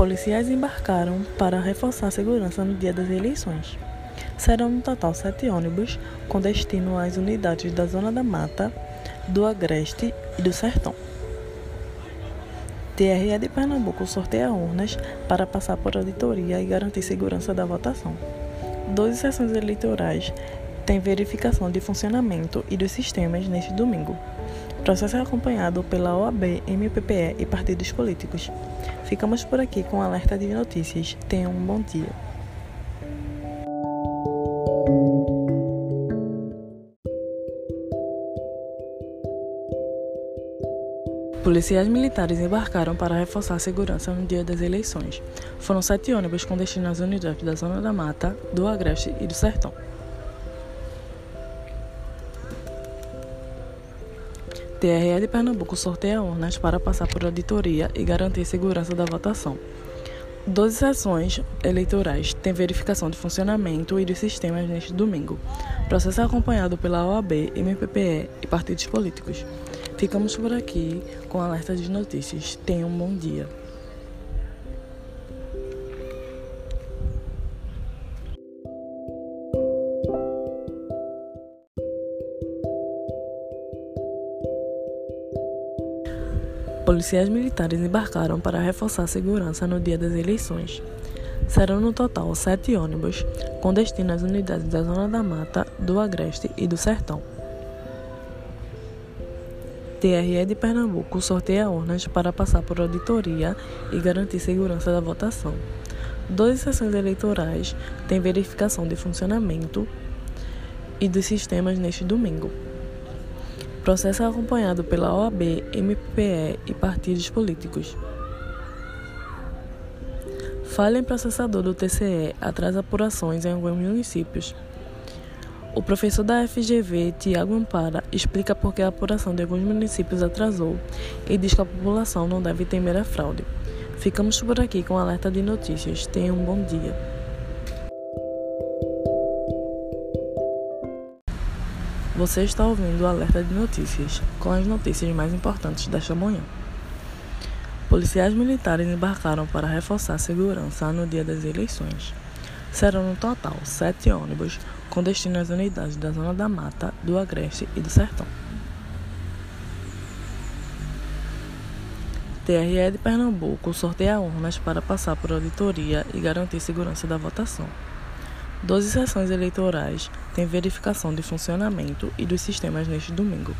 Policiais embarcaram para reforçar a segurança no dia das eleições. Serão no total sete ônibus com destino às unidades da Zona da Mata, do Agreste e do Sertão. TRE de Pernambuco sorteia urnas para passar por auditoria e garantir segurança da votação. Doze sessões eleitorais têm verificação de funcionamento e dos sistemas neste domingo. O processo é acompanhado pela OAB, MPPE e partidos políticos. Ficamos por aqui com o alerta de notícias. Tenham um bom dia. Policiais militares embarcaram para reforçar a segurança no dia das eleições. Foram sete ônibus com destino às unidades da Zona da Mata, do Agreste e do Sertão. TRE de Pernambuco sorteia urnas para passar por auditoria e garantir segurança da votação. Doze sessões eleitorais têm verificação de funcionamento e dos sistemas neste domingo. Processo acompanhado pela OAB, MPPE e partidos políticos. Ficamos por aqui com alerta de notícias. Tenham um bom dia. Policiais militares embarcaram para reforçar a segurança no dia das eleições. Serão no total sete ônibus, com destino às unidades da Zona da Mata, do Agreste e do Sertão. TRE de Pernambuco sorteia urnas para passar por auditoria e garantir segurança da votação. Doze sessões eleitorais têm verificação de funcionamento e dos sistemas neste domingo. Processo é acompanhado pela OAB, MPE e partidos políticos. Falha em processador do TCE atrasa apurações em alguns municípios. O professor da FGV, Tiago Ampara, explica por que a apuração de alguns municípios atrasou e diz que a população não deve temer a fraude. Ficamos por aqui com o alerta de notícias. Tenham um bom dia. Você está ouvindo o alerta de notícias, com as notícias mais importantes desta manhã. Policiais militares embarcaram para reforçar a segurança no dia das eleições. Serão no total sete ônibus com destino às unidades da Zona da Mata, do Agreste e do Sertão. TRE de Pernambuco sorteia urnas para passar por auditoria e garantir segurança da votação. Doze sessões eleitorais têm verificação de funcionamento e dos sistemas neste domingo.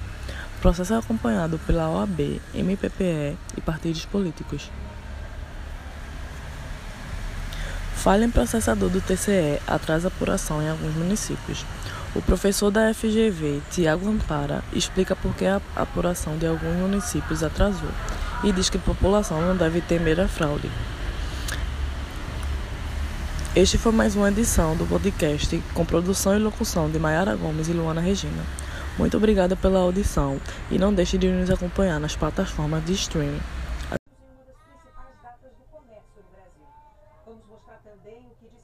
O processo é acompanhado pela OAB, MPPE e partidos políticos. Falha em processador do TCE atrasa apuração em alguns municípios. O professor da FGV, Tiago Ampara, explica por que a apuração de alguns municípios atrasou e diz que a população não deve temer a fraude. Este foi mais uma edição do podcast com produção e locução de Mayara Gomes e Luana Regina. Muito obrigada pela audição e não deixe de nos acompanhar nas plataformas de streaming.